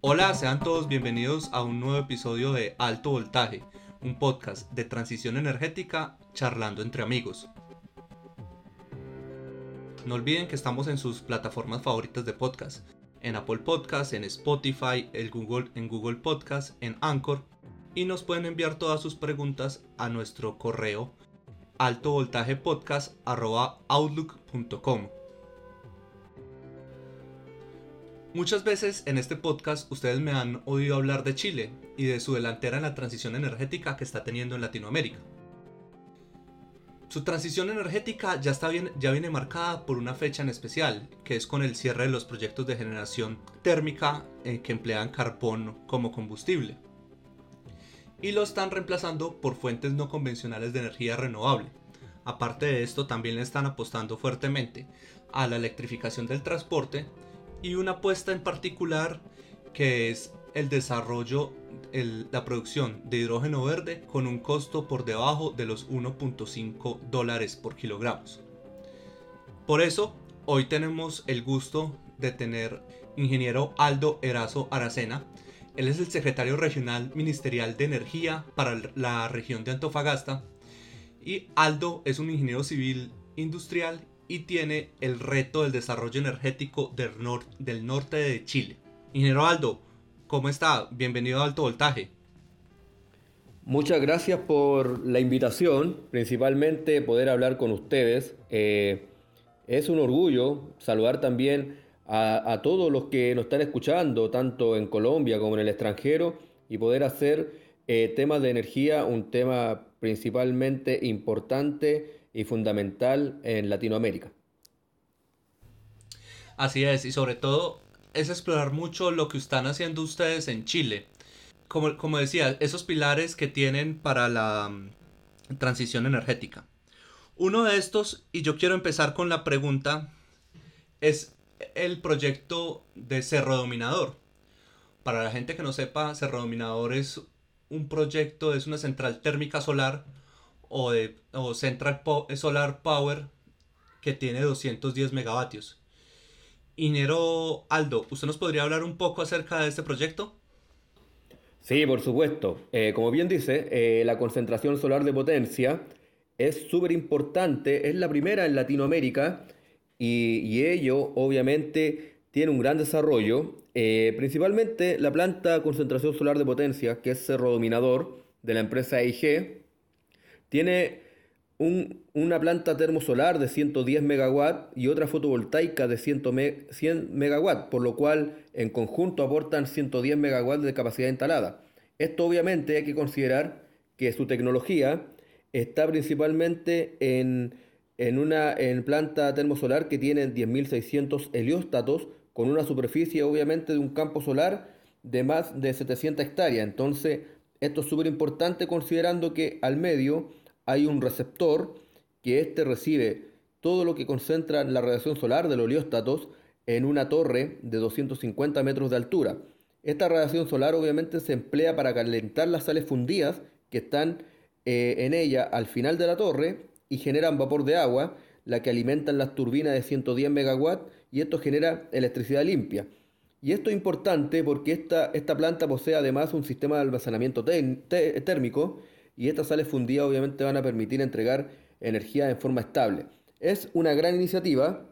Hola, sean todos bienvenidos a un nuevo episodio de Alto Voltaje, un podcast de transición energética charlando entre amigos. No olviden que estamos en sus plataformas favoritas de podcast, en Apple Podcast, en Spotify, en Google, en Google Podcast, en Anchor, y nos pueden enviar todas sus preguntas a nuestro correo altovoltajepodcast.outlook.com. Muchas veces en este podcast ustedes me han oído hablar de Chile y de su delantera en la transición energética que está teniendo en Latinoamérica. Su transición energética ya, está ya viene marcada por una fecha en especial, que es con el cierre de los proyectos de generación térmica eh, que emplean carbón como combustible. Y lo están reemplazando por fuentes no convencionales de energía renovable. Aparte de esto, también le están apostando fuertemente a la electrificación del transporte y una apuesta en particular que es el desarrollo, la producción de hidrógeno verde con un costo por debajo de los 1.5 dólares por kilogramos. Por eso, hoy tenemos el gusto de tener ingeniero Aldo Erazo Aracena. Él es el secretario regional ministerial de energía para la región de Antofagasta. Y Aldo es un ingeniero civil industrial y tiene el reto del desarrollo energético del, norte de Chile. Ingeniero Aldo, ¿cómo está? Bienvenido a Alto Voltaje. Muchas gracias por la invitación, principalmente poder hablar con ustedes. Eh, es un orgullo saludar también a, todos los que nos están escuchando, tanto en Colombia como en el extranjero, y poder hacer eh, temas de energía un tema principalmente importante y fundamental en Latinoamérica. Así es, y sobre todo es explorar mucho lo que están haciendo ustedes en Chile. Como, como decía, esos pilares que tienen para la mm, transición energética. Uno de estos, y yo quiero empezar con la pregunta, es el proyecto de Cerro Dominador. Para la gente que no sepa, Cerro Dominador es un proyecto, es una central térmica solar o, de, Central Solar Power que tiene 210 megavatios. Ingeniero Aldo, ¿usted nos podría hablar un poco acerca de este proyecto? Sí, por supuesto. Eh, como bien dice, eh, la concentración solar de potencia es súper importante, es la primera en Latinoamérica y, ello obviamente tiene un gran desarrollo. Eh, principalmente la planta concentración solar de potencia, que es Cerro Dominador de la empresa EIG, tiene una planta termosolar de 110 MW y otra fotovoltaica de 100, MW, por lo cual en conjunto aportan 110 MW de capacidad instalada. Esto obviamente hay que considerar que su tecnología está principalmente en, una en planta termosolar que tiene 10.600 helióstatos con una superficie obviamente de un campo solar de más de 700 hectáreas. Entonces, esto es súper importante considerando que al medio hay un receptor que éste recibe todo lo que concentra la radiación solar de los en una torre de 250 metros de altura. Esta radiación solar obviamente se emplea para calentar las sales fundidas que están eh, en ella al final de la torre y generan vapor de agua, la que alimentan las turbinas de 110 megawatts y esto genera electricidad limpia. Y esto es importante porque esta, esta planta posee además un sistema de almacenamiento térmico y estas sales fundidas obviamente van a permitir entregar energía en forma estable. Es una gran iniciativa,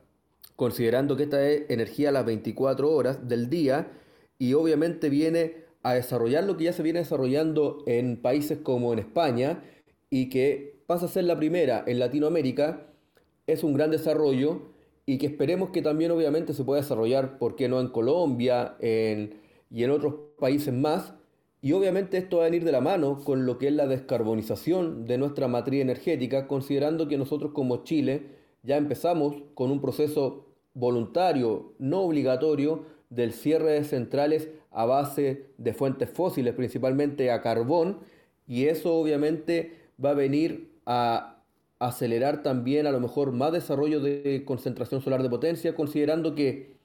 considerando que esta es energía a las 24 horas del día y obviamente viene a desarrollar lo que ya se viene desarrollando en países como en España y que pasa a ser la primera en Latinoamérica. Es un gran desarrollo y que esperemos que también obviamente se pueda desarrollar, ¿por qué no?, en Colombia y en otros países más y obviamente esto va a venir de la mano con lo que es la descarbonización de nuestra matriz energética, considerando que nosotros como Chile ya empezamos con un proceso voluntario, no obligatorio, del cierre de centrales a base de fuentes fósiles, principalmente a carbón, y eso obviamente va a venir a acelerar también a lo mejor más desarrollo de concentración solar de potencia, considerando que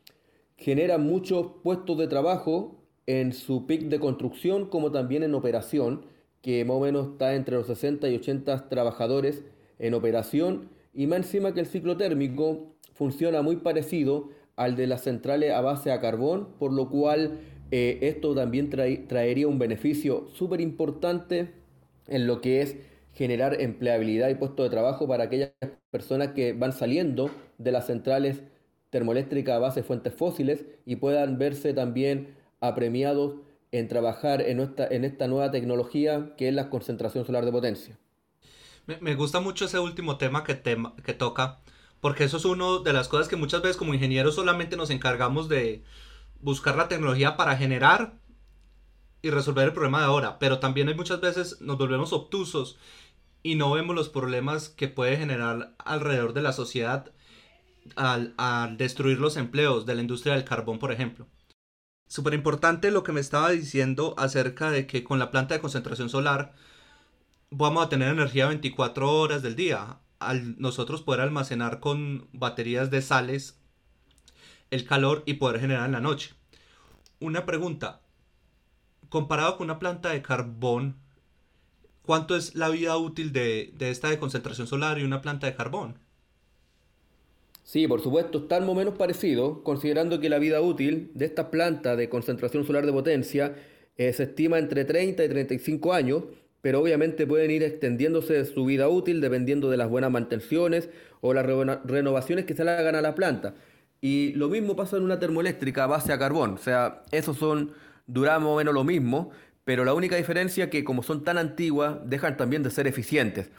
genera muchos puestos de trabajo en su pic de construcción como también en operación, que más o menos está entre los 60 y 80 trabajadores en operación, y más encima que el ciclo térmico funciona muy parecido al de las centrales a base a carbón, por lo cual eh, esto también traería un beneficio súper importante en lo que es generar empleabilidad y puestos de trabajo para aquellas personas que van saliendo de las centrales termoeléctricas a base de fuentes fósiles y puedan verse también apremiados en trabajar en, en esta nueva tecnología que es la concentración solar de potencia. Me, gusta mucho ese último tema que, que toca, porque eso es una de las cosas que muchas veces como ingenieros solamente nos encargamos de buscar la tecnología para generar y resolver el problema de ahora, pero también hay muchas veces nos volvemos obtusos y no vemos los problemas que puede generar alrededor de la sociedad al, al destruir los empleos de la industria del carbón, por ejemplo. Súper importante lo que me estaba diciendo acerca de que con la planta de concentración solar vamos a tener energía 24 horas del día. Al nosotros poder almacenar con baterías de sales el calor y poder generar en la noche. Una pregunta. Comparado con una planta de carbón, ¿cuánto es la vida útil de, de esta de concentración solar y una planta de carbón? Sí, por supuesto, está más o menos parecido, considerando que la vida útil de esta planta de concentración solar de potencia eh, se estima entre 30 y 35 años, pero obviamente pueden ir extendiéndose su vida útil dependiendo de las buenas mantenciones o las renovaciones que se le hagan a la planta. Y lo mismo pasa en una termoeléctrica base a carbón, o sea, esos son, duran más o menos lo mismo, pero la única diferencia es que como son tan antiguas, dejan también de ser eficientes.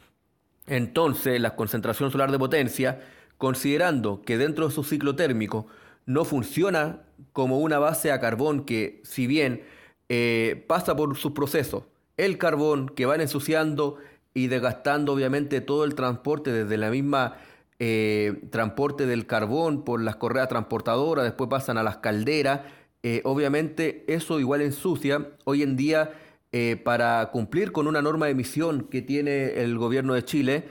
Entonces, la concentración solar de potencia considerando que dentro de su ciclo térmico no funciona como una base a carbón que, si bien eh, pasa por sus procesos, el carbón que van ensuciando y desgastando obviamente todo el transporte desde la misma eh, transporte del carbón por las correas transportadoras, después pasan a las calderas, eh, obviamente eso igual ensucia. Hoy en día, para cumplir con una norma de emisión que tiene el gobierno de Chile,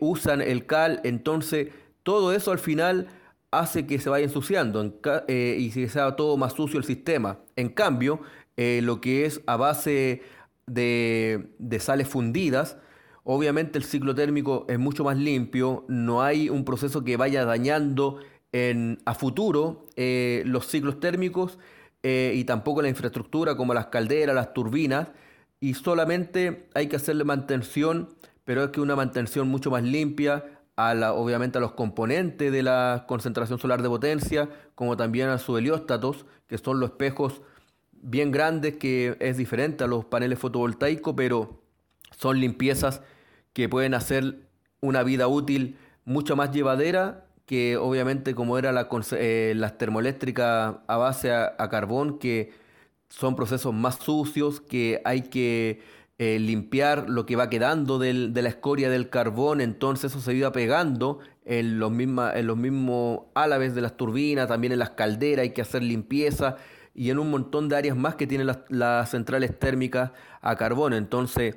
usan el cal, entonces todo eso al final hace que se vaya ensuciando eh, y sea todo más sucio el sistema. En cambio, eh, lo que es a base de, sales fundidas, obviamente el ciclo térmico es mucho más limpio, no hay un proceso que vaya dañando en, a futuro eh, los ciclos térmicos y tampoco la infraestructura como las calderas, las turbinas, y solamente hay que hacerle mantención, pero es que una mantención mucho más limpia, obviamente a los componentes de la concentración solar de potencia, como también a sus helióstatos, que son los espejos bien grandes, que es diferente a los paneles fotovoltaicos, pero son limpiezas que pueden hacer una vida útil mucho más llevadera que obviamente como era la, eh, las termoeléctricas a base a carbón, que son procesos más sucios, que hay que eh, limpiar lo que va quedando de la escoria del carbón, entonces eso se iba pegando en los, en los mismos álaves de las turbinas, también en las calderas, hay que hacer limpieza y en un montón de áreas más que tienen las, centrales térmicas a carbón. Entonces,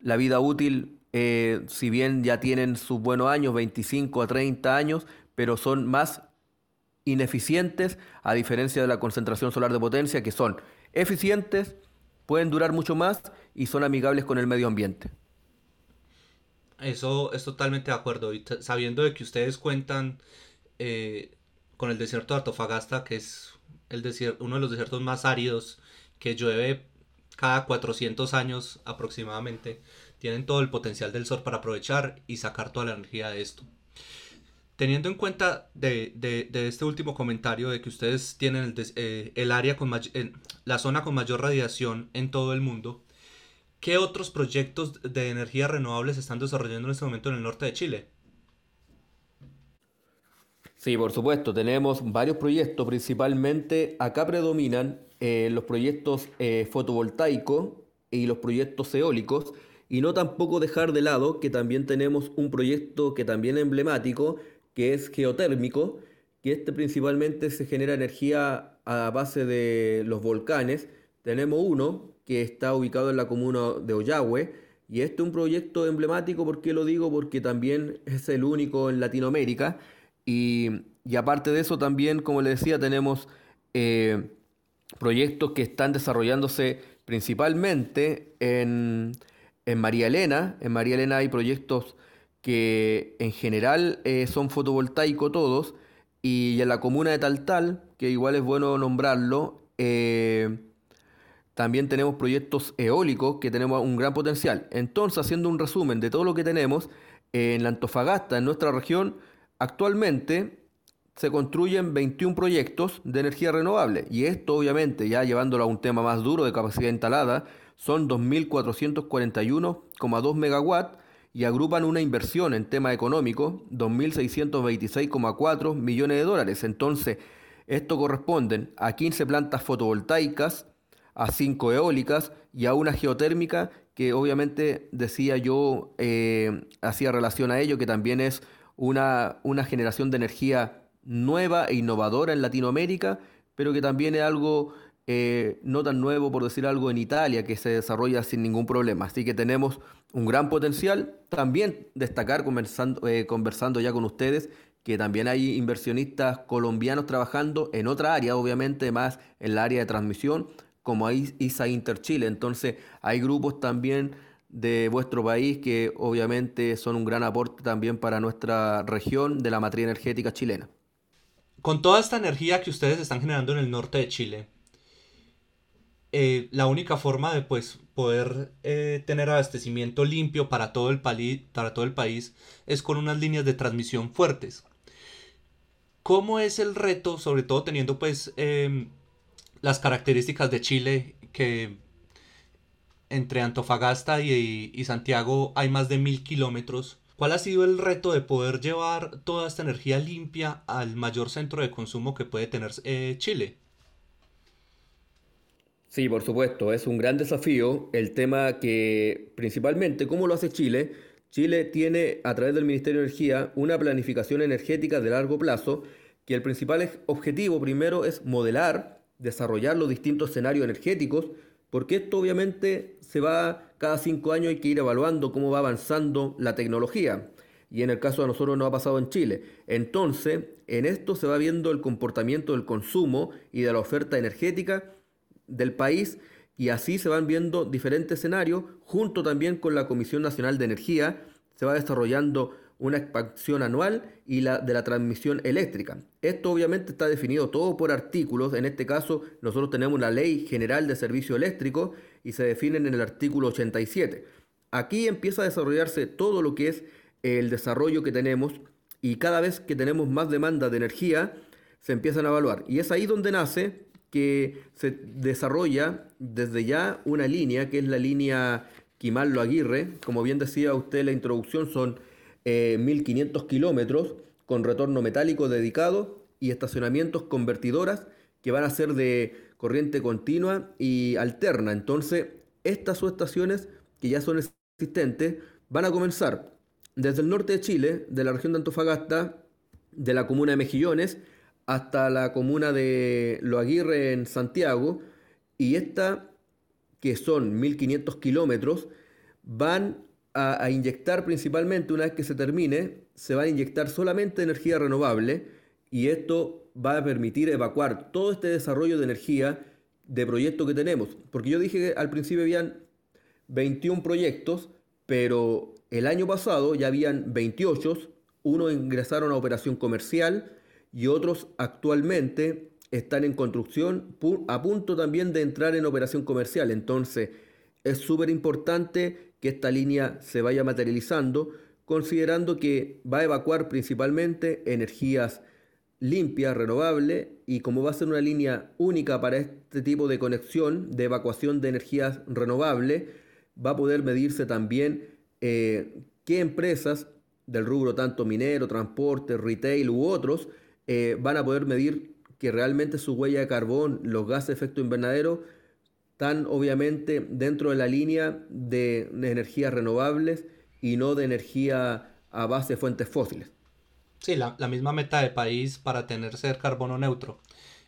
la vida útil, eh, si bien ya tienen sus buenos años, 25 a 30 años, pero son más ineficientes a diferencia de la concentración solar de potencia, que son eficientes, pueden durar mucho más y son amigables con el medio ambiente. Eso es totalmente de acuerdo. Y sabiendo de que ustedes cuentan eh, con el desierto de Artofagasta, que es el desierto, uno de los desiertos más áridos, que llueve cada 400 años aproximadamente, tienen todo el potencial del sol para aprovechar y sacar toda la energía de esto. Teniendo en cuenta de, este último comentario de que ustedes tienen el, eh, área con la zona con mayor radiación en todo el mundo, ¿qué otros proyectos de energía renovable se están desarrollando en este momento en el norte de Chile? Sí, por supuesto, tenemos varios proyectos, principalmente acá predominan eh, los proyectos eh, fotovoltaicos y los proyectos eólicos, y no tampoco dejar de lado que también tenemos un proyecto que también es emblemático, que es geotérmico, que este principalmente se genera energía a base de los volcanes. Tenemos uno que está ubicado en la comuna de Ollagüe, y este es un proyecto emblemático, ¿por qué lo digo? Porque también es el único en Latinoamérica, y, aparte de eso también, como les decía, tenemos eh, proyectos que están desarrollándose principalmente en, en María Elena. En María Elena hay proyectos que en general eh, son fotovoltaicos todos, y en la comuna de Taltal, que igual es bueno nombrarlo, eh, también tenemos proyectos eólicos que tenemos un gran potencial. Entonces, haciendo un resumen de todo lo que tenemos, en la Antofagasta, en nuestra región, actualmente se construyen 21 proyectos de energía renovable. Y esto, obviamente, ya llevándolo a un tema más duro de capacidad instalada, son 2.441,2 megawatts y agrupan una inversión en tema económico, 2.626,4 millones de dólares. Entonces, esto corresponden a 15 plantas fotovoltaicas, a 5 eólicas y a una geotérmica que obviamente decía yo, eh, hacía relación a ello, que también es una, una generación de energía nueva e innovadora en Latinoamérica, pero que también es algo eh, no tan nuevo, por decir algo, en Italia, que se desarrolla sin ningún problema. Así que tenemos un gran potencial. También destacar, conversando, eh, ya con ustedes, que también hay inversionistas colombianos trabajando en otra área, obviamente más en la área de transmisión, como ISA Inter Chile. Entonces hay grupos también de vuestro país que obviamente son un gran aporte también para nuestra región de la matriz energética chilena. Con toda esta energía que ustedes están generando en el norte de Chile, eh, la única forma de pues, poder eh, tener abastecimiento limpio para todo, el país es con unas líneas de transmisión fuertes. ¿Cómo es el reto, sobre todo teniendo pues em, las características de Chile que entre Antofagasta y, Santiago hay más de mil kilómetros? ¿Cuál ha sido el reto de poder llevar toda esta energía limpia al mayor centro de consumo que puede tener eh, Chile? Sí, por supuesto, es un gran desafío el tema que principalmente, ¿cómo lo hace Chile? Chile tiene a través del Ministerio de Energía una planificación energética de largo plazo que el principal objetivo primero es modelar, desarrollar los distintos escenarios energéticos, porque esto obviamente se va cada cinco años hay que ir evaluando cómo va avanzando la tecnología. Y en el caso de nosotros no ha pasado en Chile. Entonces, en esto se va viendo el comportamiento del consumo y de la oferta energética del país y así se van viendo diferentes escenarios, junto también con la Comisión Nacional de Energía, se va desarrollando una expansión anual y la de la transmisión eléctrica. Esto obviamente está definido todo por artículos, en este caso nosotros tenemos la Ley General de Servicio Eléctrico y se definen en el artículo 87. Aquí empieza a desarrollarse todo lo que es el desarrollo que tenemos y cada vez que tenemos más demanda de energía se empiezan a evaluar. Y es ahí donde nace que se desarrolla desde ya una línea, que es la línea Quimallo Aguirre. Como bien decía usted en la introducción, son 1.500 eh, kilómetros con retorno metálico dedicado y estacionamientos convertidoras que van a ser de corriente continua y alterna. Entonces, estas subestaciones que ya son existentes van a comenzar desde el norte de Chile, de la región de Antofagasta, de la comuna de Mejillones, hasta la comuna de Loaguirre en Santiago y esta, que son 1500 kilómetros, van a, inyectar principalmente, una vez que se termine, se va a inyectar solamente energía renovable y esto va a permitir evacuar todo este desarrollo de energía de proyectos que tenemos. Porque yo dije que al principio habían 21 proyectos, pero el año pasado ya habían 28, uno ingresaron a operación comercial, y otros actualmente están en construcción a punto también de entrar en operación comercial. Entonces es súper importante que esta línea se vaya materializando considerando que va a evacuar principalmente energías limpias, renovables, y como va a ser una línea única para este tipo de conexión de evacuación de energías renovables, va a poder medirse también eh, qué empresas del rubro tanto minero, transporte, retail u otros eh, van a poder medir que realmente su huella de carbón, los gases de efecto invernadero, están obviamente dentro de la línea de, energías renovables y no de energía a base de fuentes fósiles. Sí, la, misma meta de país para tener ser carbono neutro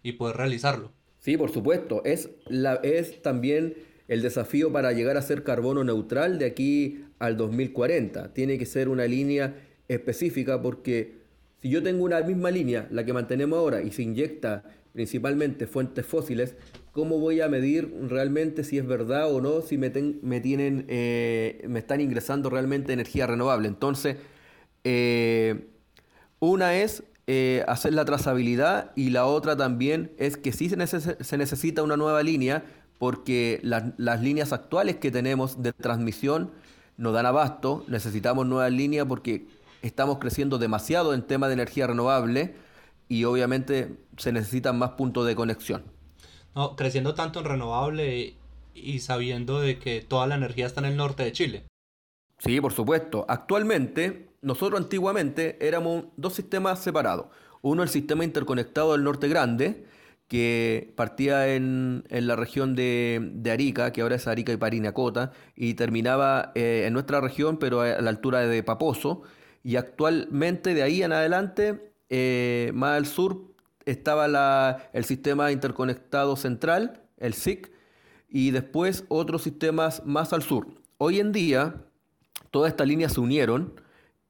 y poder realizarlo. Sí, por supuesto. Es, la, es también el desafío para llegar a ser carbono neutral de aquí al 2040. Tiene que ser una línea específica porque si yo tengo una misma línea, la que mantenemos ahora, y se inyecta principalmente fuentes fósiles, ¿cómo voy a medir realmente si es verdad o no, si me, me tienen, eh, me están ingresando realmente energía renovable? Entonces, eh, una es eh, hacer la trazabilidad y la otra también es que sí se, necesita una nueva línea porque las líneas actuales que tenemos de transmisión no dan abasto, necesitamos nuevas líneas porque estamos creciendo demasiado en tema de energía renovable y obviamente se necesitan más puntos de conexión. No, creciendo tanto en renovable y sabiendo de que toda la energía está en el norte de Chile. Sí, por supuesto. Actualmente, nosotros antiguamente éramos dos sistemas separados. Uno, el sistema interconectado del norte grande, que partía en, la región de, Arica, que ahora es Arica y Parinacota, y terminaba eh, en nuestra región, pero a la altura de Paposo. Y actualmente, de ahí en adelante, eh, más al sur, estaba el sistema interconectado central, el SIC, y después otros sistemas más al sur. Hoy en día, todas estas líneas se unieron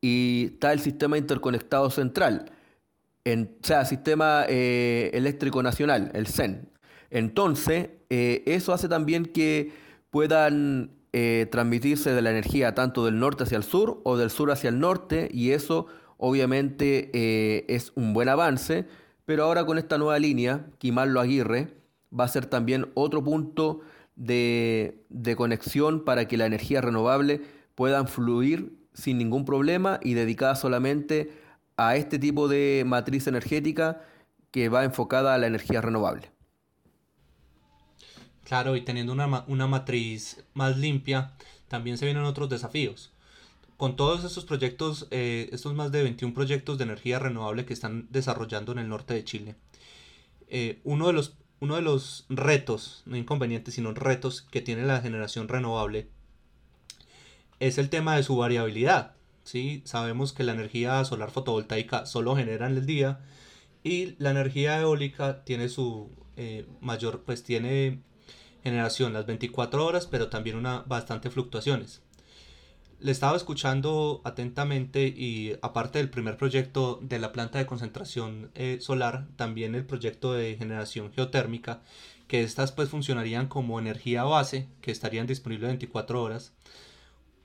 y está el sistema interconectado central, en, o sea, Sistema eh, Eléctrico Nacional, el CEN. Entonces, eh, eso hace también que puedan eh, transmitirse de la energía tanto del norte hacia el sur o del sur hacia el norte, y eso obviamente es un buen avance, pero ahora con esta nueva línea, Quimarlo Aguirre, va a ser también otro punto de, de conexión para que la energía renovable puedan fluir sin ningún problema y dedicada solamente a este tipo de matriz energética que va enfocada a la energía renovable. Claro, y teniendo una, una matriz más limpia, también se vienen otros desafíos. Con todos estos proyectos, eh, estos más de 21 proyectos de energía renovable que están desarrollando en el norte de Chile, eh, uno, de los, uno de los retos, no inconvenientes, sino retos que tiene la generación renovable es el tema de su variabilidad. ¿sí? Sabemos que la energía solar fotovoltaica solo genera en el día y la energía eólica tiene su eh, mayor, pues tiene generación las 24 horas, pero también una bastante fluctuaciones. Le estaba escuchando atentamente y aparte del primer proyecto de la planta de concentración eh, solar, también el proyecto de generación geotérmica, que estas pues funcionarían como energía base, que estarían disponibles 24 horas.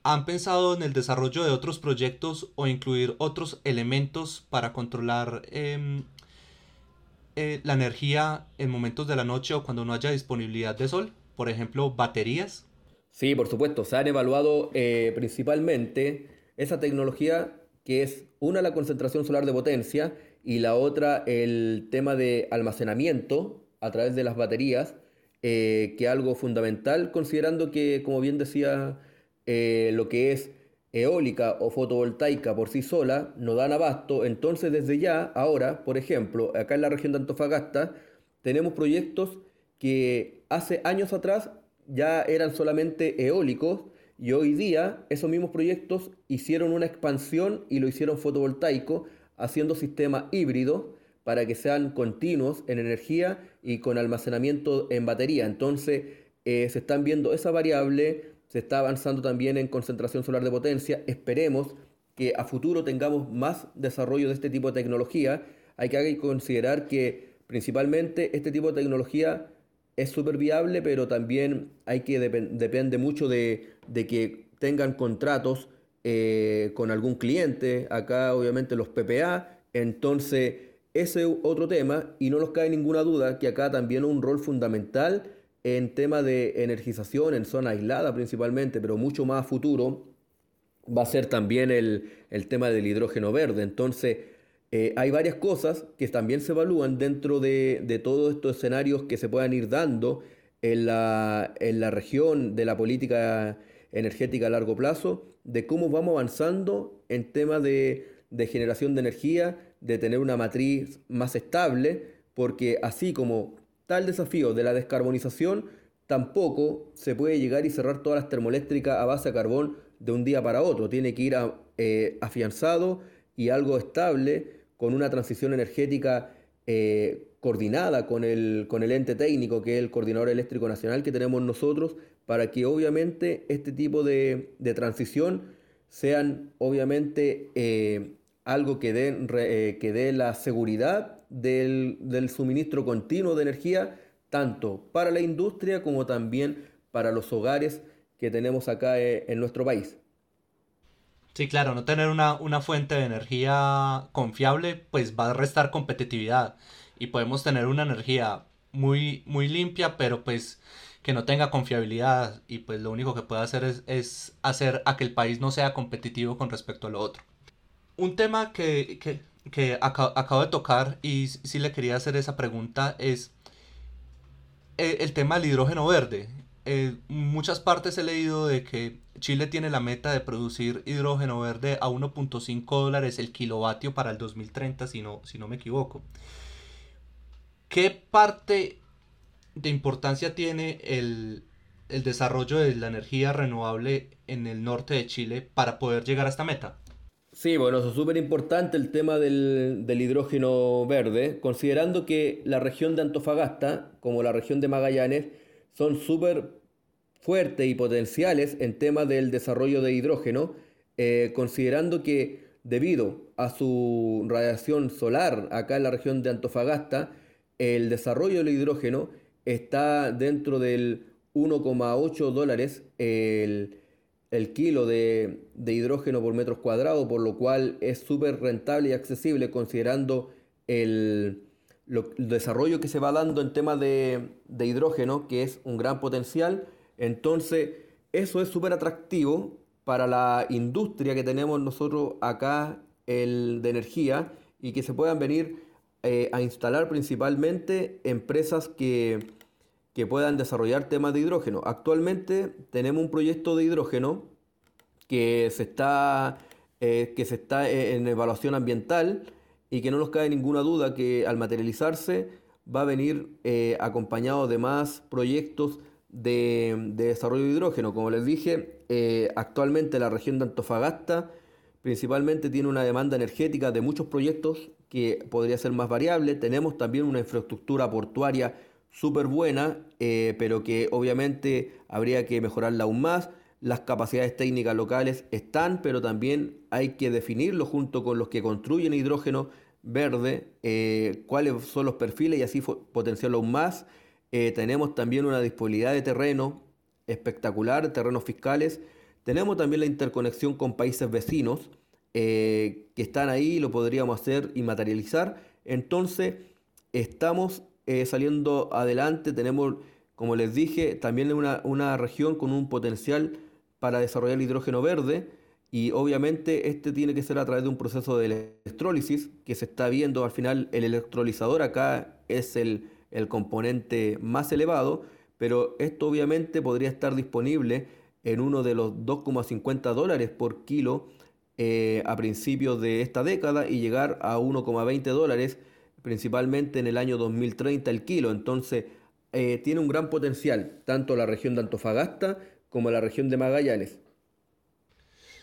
¿Han pensado en el desarrollo de otros proyectos o incluir otros elementos para controlar em, eh, la energía en momentos de la noche o cuando no haya disponibilidad de sol? Por ejemplo, baterías. Sí, por supuesto. Se han evaluado eh, principalmente esa tecnología que es una la concentración solar de potencia y la otra el tema de almacenamiento a través de las baterías, eh, que algo fundamental considerando que, como bien decía eh, lo que es eólica o fotovoltaica por sí sola no dan abasto, entonces desde ya, ahora, por ejemplo, acá en la región de Antofagasta, tenemos proyectos que hace años atrás ya eran solamente eólicos y hoy día esos mismos proyectos hicieron una expansión y lo hicieron fotovoltaico, haciendo sistemas híbridos para que sean continuos en energía y con almacenamiento en batería. Entonces eh, se están viendo esa variable se está avanzando también en concentración solar de potencia. Esperemos que a futuro tengamos más desarrollo de este tipo de tecnología. Hay que considerar que principalmente este tipo de tecnología es súper viable, pero también hay que depende mucho de, que tengan contratos eh, con algún cliente. Acá obviamente los PPA. Entonces ese es otro tema y no nos cae ninguna duda que acá también un rol fundamental en tema de energización en zona aislada principalmente, pero mucho más a futuro, va a ser también el, tema del hidrógeno verde. Entonces, eh, hay varias cosas que también se evalúan dentro de, todos estos escenarios que se puedan ir dando en la, en la región de la política energética a largo plazo, de cómo vamos avanzando en tema de, de generación de energía, de tener una matriz más estable, porque así como tal desafío de la descarbonización, tampoco se puede llegar y cerrar todas las termoeléctricas a base de carbón de un día para otro. Tiene que ir eh, afianzado y algo estable con una transición energética eh, coordinada con el, con el ente técnico que es el Coordinador Eléctrico Nacional que tenemos nosotros para que obviamente este tipo de, transición sean obviamente eh, algo que que dé la seguridad del, suministro continuo de energía, tanto para la industria como también para los hogares que tenemos acá eh, en nuestro país. Sí, claro, no tener una, una fuente de energía confiable, pues va a restar competitividad. Y podemos tener una energía muy, muy limpia, pero pues que no tenga confiabilidad y pues lo único que puede hacer es, hacer a que el país no sea competitivo con respecto a lo otro. Un tema que, acabo, de tocar y sí le quería hacer esa pregunta es eh, el, tema del hidrógeno verde. En muchas partes he leído de que Chile tiene la meta de producir hidrógeno verde a 1.5 dólares el kilovatio para el 2030, si no, si no me equivoco. ¿Qué parte de importancia tiene el, desarrollo de la energía renovable en el norte de Chile para poder llegar a esta meta? Sí, bueno, eso es súper importante el tema del, hidrógeno verde, considerando que la región de Antofagasta, como la región de Magallanes, son súper fuertes y potenciales en temas del desarrollo de hidrógeno, eh, considerando que debido a su radiación solar acá en la región de Antofagasta, el desarrollo del hidrógeno está dentro del 1,8 dólares el, kilo de, hidrógeno por metro cuadrado, por lo cual es súper rentable y accesible considerando el, desarrollo que se va dando en temas de, hidrógeno, que es un gran potencial. Entonces, eso es súper atractivo para la industria que tenemos nosotros acá el, de energía y que se puedan venir eh, a instalar principalmente empresas que, puedan desarrollar temas de hidrógeno. Actualmente tenemos un proyecto de hidrógeno que se está, eh, que se está eh, en evaluación ambiental y que no nos cabe ninguna duda que al materializarse va a venir acompañado de más proyectos de, desarrollo de hidrógeno. Como les dije, actualmente la región de Antofagasta principalmente tiene una demanda energética de muchos proyectos que podría ser más variable. Tenemos también una infraestructura portuaria súper buena, eh, pero que obviamente habría que mejorarla aún más. Las capacidades técnicas locales están, pero también hay que definirlo junto con los que construyen hidrógeno verde, eh, cuáles son los perfiles y así potenciarlo aún más. Eh, tenemos también una disponibilidad de terreno espectacular, terrenos fiscales. Tenemos también la interconexión con países vecinos que están ahí, lo podríamos hacer y materializar. Entonces, estamos eh, saliendo adelante, tenemos, como les dije, también una, una región con un potencial para desarrollar hidrógeno verde y obviamente este tiene que ser a través de un proceso de electrólisis que se está viendo. Al final el electrolizador acá es el, el componente más elevado, pero esto obviamente podría estar disponible en uno de los 2,50 dólares por kilo eh, a principios de esta década y llegar a 1,20 dólares, principalmente en el año 2030 el kilo. Entonces, eh, tiene un gran potencial, tanto la región de Antofagasta como la región de Magallanes.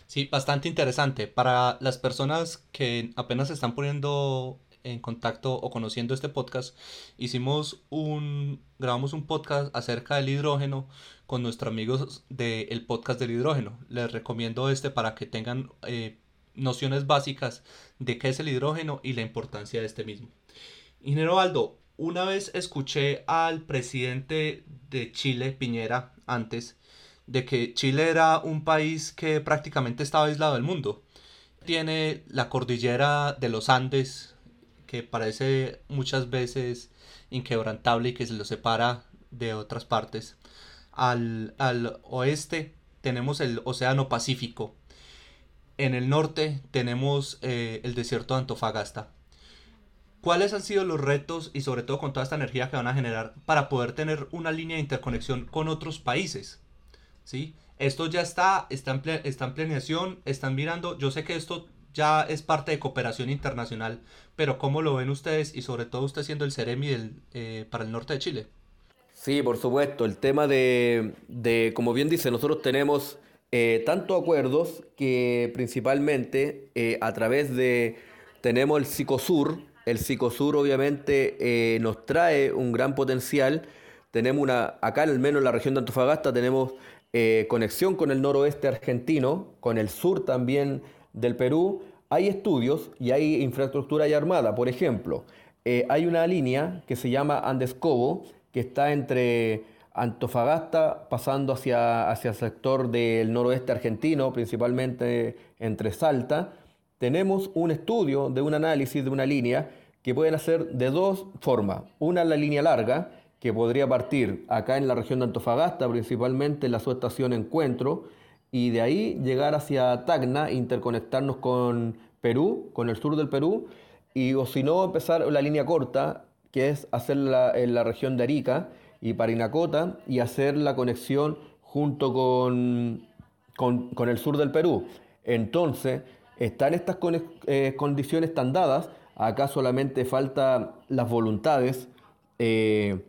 Sí, bastante interesante. Para las personas que apenas se están poniendo en contacto o conociendo este podcast, hicimos un, grabamos un podcast acerca del hidrógeno con nuestros amigos del podcast del hidrógeno. Les recomiendo este para que tengan eh, nociones básicas de qué es el hidrógeno y la importancia de este mismo. Ingeniero Aldo, una vez escuché al presidente de Chile, Piñera, antes, de que Chile era un país que prácticamente estaba aislado del mundo. Tiene la cordillera de los Andes, que parece muchas veces inquebrantable y que se lo separa de otras partes. Al, oeste tenemos el Océano Pacífico. En el norte tenemos eh, el desierto de Antofagasta. ¿Cuáles han sido los retos y sobre todo con toda esta energía que van a generar para poder tener una línea de interconexión con otros países? ¿Sí? Esto ya está, está en, está en planeación, están mirando. Yo sé que esto ya es parte de cooperación internacional, pero ¿cómo lo ven ustedes y sobre todo usted siendo el Ceremi eh, para el norte de Chile? Sí, por supuesto, el tema de, como bien dice, nosotros tenemos eh, tanto acuerdos que principalmente eh, a través de, tenemos el Psicosur, el Psicosur obviamente nos trae un gran potencial, tenemos una, acá al menos en la región de Antofagasta tenemos conexión con el noroeste argentino, con el sur también del Perú, hay estudios y hay infraestructura ya armada. Por ejemplo, eh, hay una línea que se llama Andescobo, que está entre Antofagasta, pasando hacia, hacia el sector del noroeste argentino, principalmente entre Salta, tenemos un estudio de un análisis de una línea que pueden hacer de dos formas. Una la línea larga, que podría partir acá en la región de Antofagasta, principalmente en la subestación Encuentro, y de ahí llegar hacia Tacna, interconectarnos con Perú, con el sur del Perú, y o si no, empezar la línea corta, que es hacerla en la región de Arica y Parinacota, y hacer la conexión junto con, con, el sur del Perú. Entonces, están estas eh, condiciones tan dadas, acá solamente falta las voluntades eh,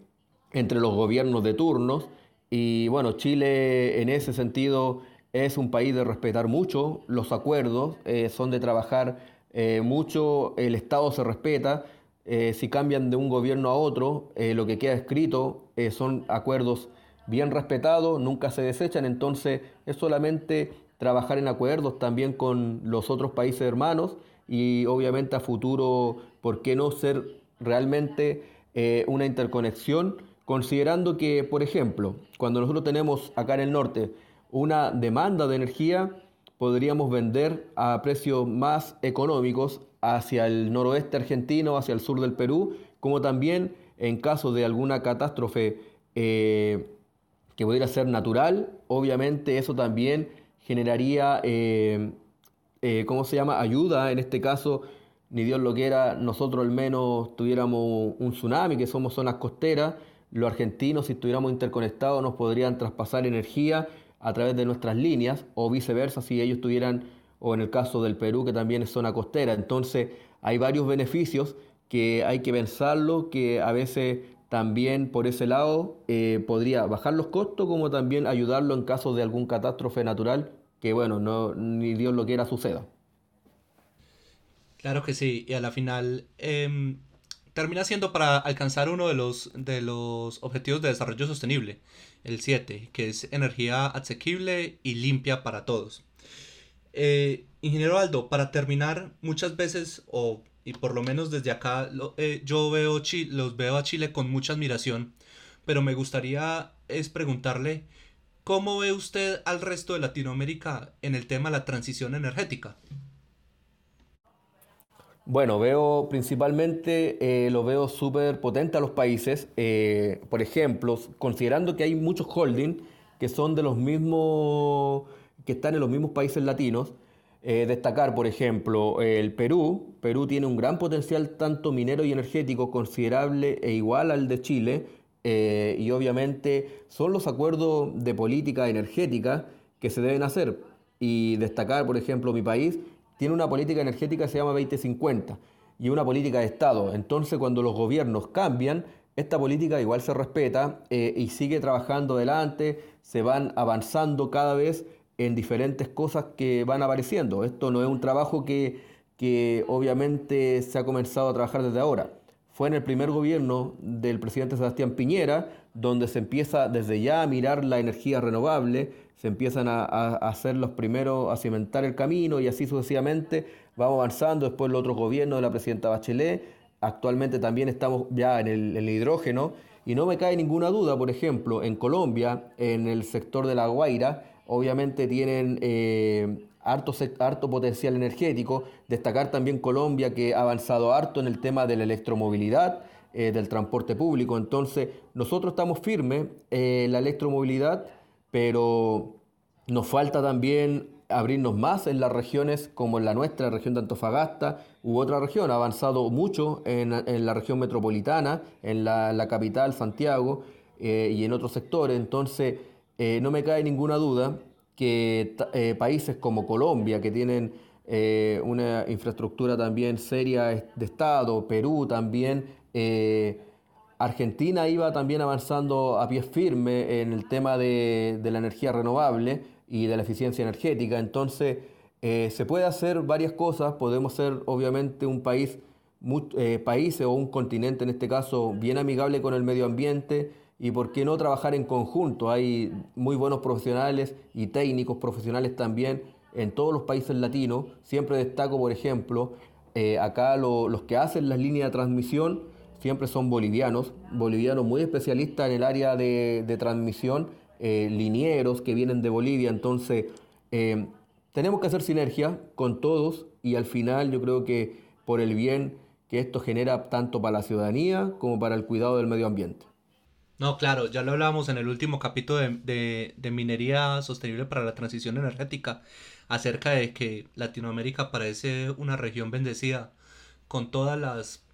entre los gobiernos de turnos, y bueno, Chile en ese sentido es un país de respetar mucho los acuerdos, eh, son de trabajar mucho, el Estado se respeta, si cambian de un gobierno a otro, lo que queda escrito son acuerdos bien respetados, nunca se desechan, entonces es solamente trabajar en acuerdos también con los otros países hermanos y obviamente a futuro, ¿por qué no ser realmente una interconexión? Considerando que, por ejemplo, cuando nosotros tenemos acá en el norte, una demanda de energía, podríamos vender a precios más económicos hacia el noroeste argentino, hacia el sur del Perú, como también en caso de alguna catástrofe eh, que pudiera ser natural, obviamente eso también generaría, eh, eh, ¿cómo se llama?, ayuda, en este caso, ni Dios lo quiera, nosotros al menos tuviéramos un tsunami, que somos zonas costeras, los argentinos si estuviéramos interconectados nos podrían traspasar energía a través de nuestras líneas o viceversa si ellos tuvieran, o en el caso del Perú que también es zona costera. Entonces hay varios beneficios que hay que pensarlo, que a veces también por ese lado eh, podría bajar los costos como también ayudarlo en caso de algún catástrofe natural que bueno, no, ni Dios lo quiera suceda. Claro que sí, y a la final em, termina siendo para alcanzar uno de los, de los objetivos de desarrollo sostenible, el 7, que es energía asequible y limpia para todos. Eh, ingeniero Aldo, para terminar, muchas veces, o y por lo menos desde acá, eh, yo veo los veo a Chile con mucha admiración, pero me gustaría es preguntarle, ¿cómo ve usted al resto de Latinoamérica en el tema de la transición energética? Bueno, veo principalmente, eh, lo veo súper potente a los países. Eh, por ejemplo, considerando que hay muchos holdings que son de los mismos, que están en los mismos países latinos. Eh, destacar, por ejemplo, el Perú. Perú tiene un gran potencial tanto minero y energético considerable e igual al de Chile. y obviamente son los acuerdos de política energética que se deben hacer. Y destacar, por ejemplo, mi país tiene una política energética que se llama 2050 y una política de Estado. Entonces, cuando los gobiernos cambian, esta política igual se respeta eh, y sigue trabajando adelante, se van avanzando cada vez en diferentes cosas que van apareciendo. Esto no es un trabajo que, que obviamente se ha comenzado a trabajar desde ahora. Fue en el primer gobierno del presidente Sebastián Piñera donde se empieza desde ya a mirar la energía renovable, se empiezan a, hacer los primeros, a cimentar el camino y así sucesivamente vamos avanzando. Después los otros gobiernos de la presidenta Bachelet, actualmente también estamos ya en el, hidrógeno y no me cae ninguna duda, por ejemplo, en Colombia, en el sector de La Guaira, obviamente tienen eh, harto, harto potencial energético. Destacar también Colombia que ha avanzado harto en el tema de la electromovilidad. Eh, del transporte público. Entonces, nosotros estamos firmes en la electromovilidad pero nos falta también abrirnos más en las regiones como en la nuestra, la región de Antofagasta u otra región. Ha avanzado mucho en, la región metropolitana, en la, capital, Santiago, eh, y en otros sectores. Entonces, eh, no me cae ninguna duda que eh, países como Colombia, que tienen una infraestructura también seria de Estado, Perú también, Argentina iba también avanzando a pie firme en el tema de, la energía renovable y de la eficiencia energética. Entonces, eh, se puede hacer varias cosas. Podemos ser, obviamente, un país, eh, país o un continente, en este caso, bien amigable con el medio ambiente. Y por qué no trabajar en conjunto. Hay muy buenos profesionales y técnicos profesionales también en todos los países latinos. Siempre destaco, por ejemplo, eh, acá los que hacen las líneas de transmisión siempre son bolivianos, bolivianos muy especialistas en el área de, transmisión, eh, linieros que vienen de Bolivia, entonces eh, tenemos que hacer sinergia con todos y al final yo creo que por el bien que esto genera tanto para la ciudadanía como para el cuidado del medio ambiente. No, claro, ya lo hablábamos en el último capítulo de, de, minería sostenible para la transición energética, acerca de que Latinoamérica parece una región bendecida con todas las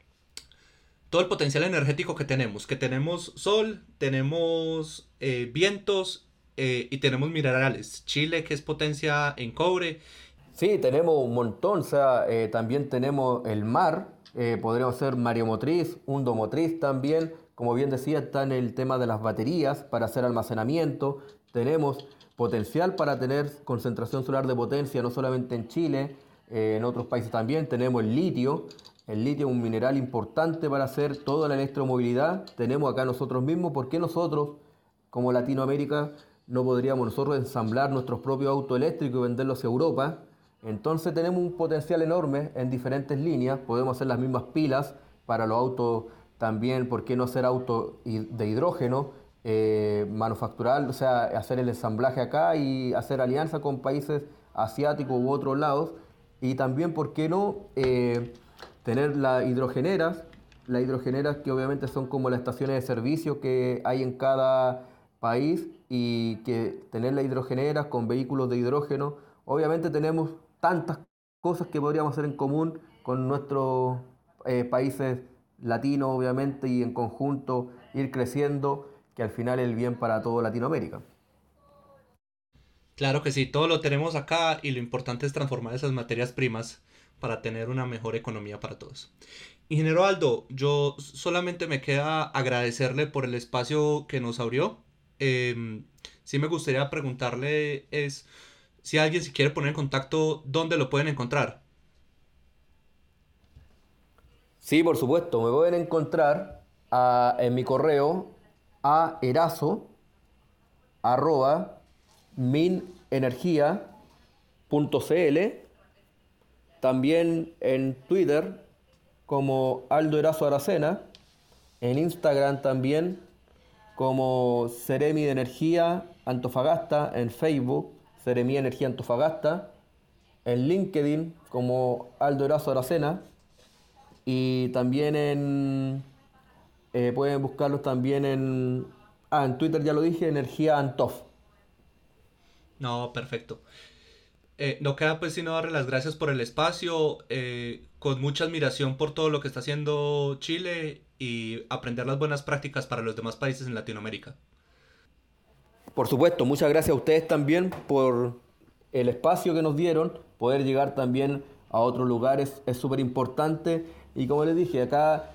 todo el potencial energético que tenemos, que tenemos sol, tenemos eh, vientos eh, y tenemos minerales. Chile, que es potencia en cobre. Sí, tenemos un montón, o sea, eh, también tenemos el mar, podríamos ser mareomotriz, hundomotriz también, como bien decía, está en el tema de las baterías para hacer almacenamiento. Tenemos potencial para tener concentración solar de potencia, no solamente en Chile, eh, en otros países también. Tenemos el litio. El litio es un mineral importante para hacer toda la electromovilidad. Tenemos acá nosotros mismos. ¿Por qué nosotros, como Latinoamérica, no podríamos nosotros ensamblar nuestros propios autos eléctricos y venderlos a Europa? Entonces tenemos un potencial enorme en diferentes líneas. Podemos hacer las mismas pilas para los autos también, ¿por qué no hacer auto de hidrógeno? Eh, manufacturar, o sea, hacer el ensamblaje acá y hacer alianza con países asiáticos u otros lados. Y también, ¿por qué no eh, tener las hidrogeneras? Las hidrogeneras que obviamente son como las estaciones de servicio que hay en cada país y que tener las hidrogeneras con vehículos de hidrógeno. Obviamente tenemos tantas cosas que podríamos hacer en común con nuestros eh, países latino, obviamente, y en conjunto ir creciendo, que al final es el bien para toda Latinoamérica. Claro que sí, todo lo tenemos acá y lo importante es transformar esas materias primas para tener una mejor economía para todos. Ingeniero Aldo, yo solamente me queda agradecerle por el espacio que nos abrió. Eh, sí me gustaría preguntarle es si alguien se quiere poner en contacto, ¿dónde lo pueden encontrar? Sí, por supuesto, me pueden encontrar en mi correo a erazo arroba minenergia.cl también en Twitter como Aldo Erazo Aracena, en Instagram también como Ceremi de Energía Antofagasta, en Facebook Ceremi Energía Antofagasta, en LinkedIn como Aldo Erazo Aracena y también en. Eh, pueden buscarlos también en. Ah, en Twitter ya lo dije, Energía Antof. No, perfecto. Eh, no queda pues sino darle las gracias por el espacio, eh, con mucha admiración por todo lo que está haciendo Chile y aprender las buenas prácticas para los demás países en Latinoamérica. Por supuesto, muchas gracias a ustedes también por el espacio que nos dieron, poder llegar también a otros lugares es súper importante y como les dije, acá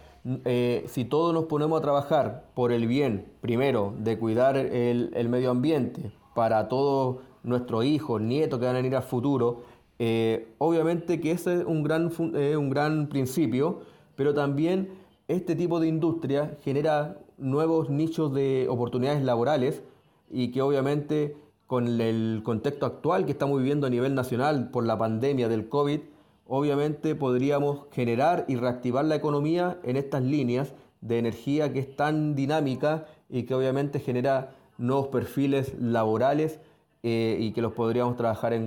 eh, si todos nos ponemos a trabajar por el bien, primero, de cuidar el, medio ambiente para todos nuestros hijos, nietos que van a venir al futuro, eh, obviamente que ese es un gran, un gran principio, pero también este tipo de industria genera nuevos nichos de oportunidades laborales y que obviamente con el contexto actual que estamos viviendo a nivel nacional por la pandemia del COVID, obviamente podríamos generar y reactivar la economía en estas líneas de energía que es tan dinámica y que obviamente genera nuevos perfiles laborales eh, y que los podríamos trabajar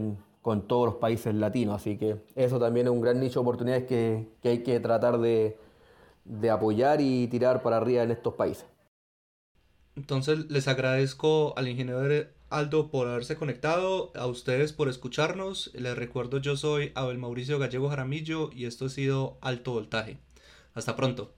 con todos los países latinos. Así que eso también es un gran nicho de oportunidades que, hay que tratar de, de apoyar y tirar para arriba en estos países. Entonces les agradezco al ingeniero Aldo por haberse conectado, a ustedes por escucharnos. Les recuerdo yo soy Abel Mauricio Gallego Jaramillo y esto ha sido Alto Voltaje. Hasta pronto.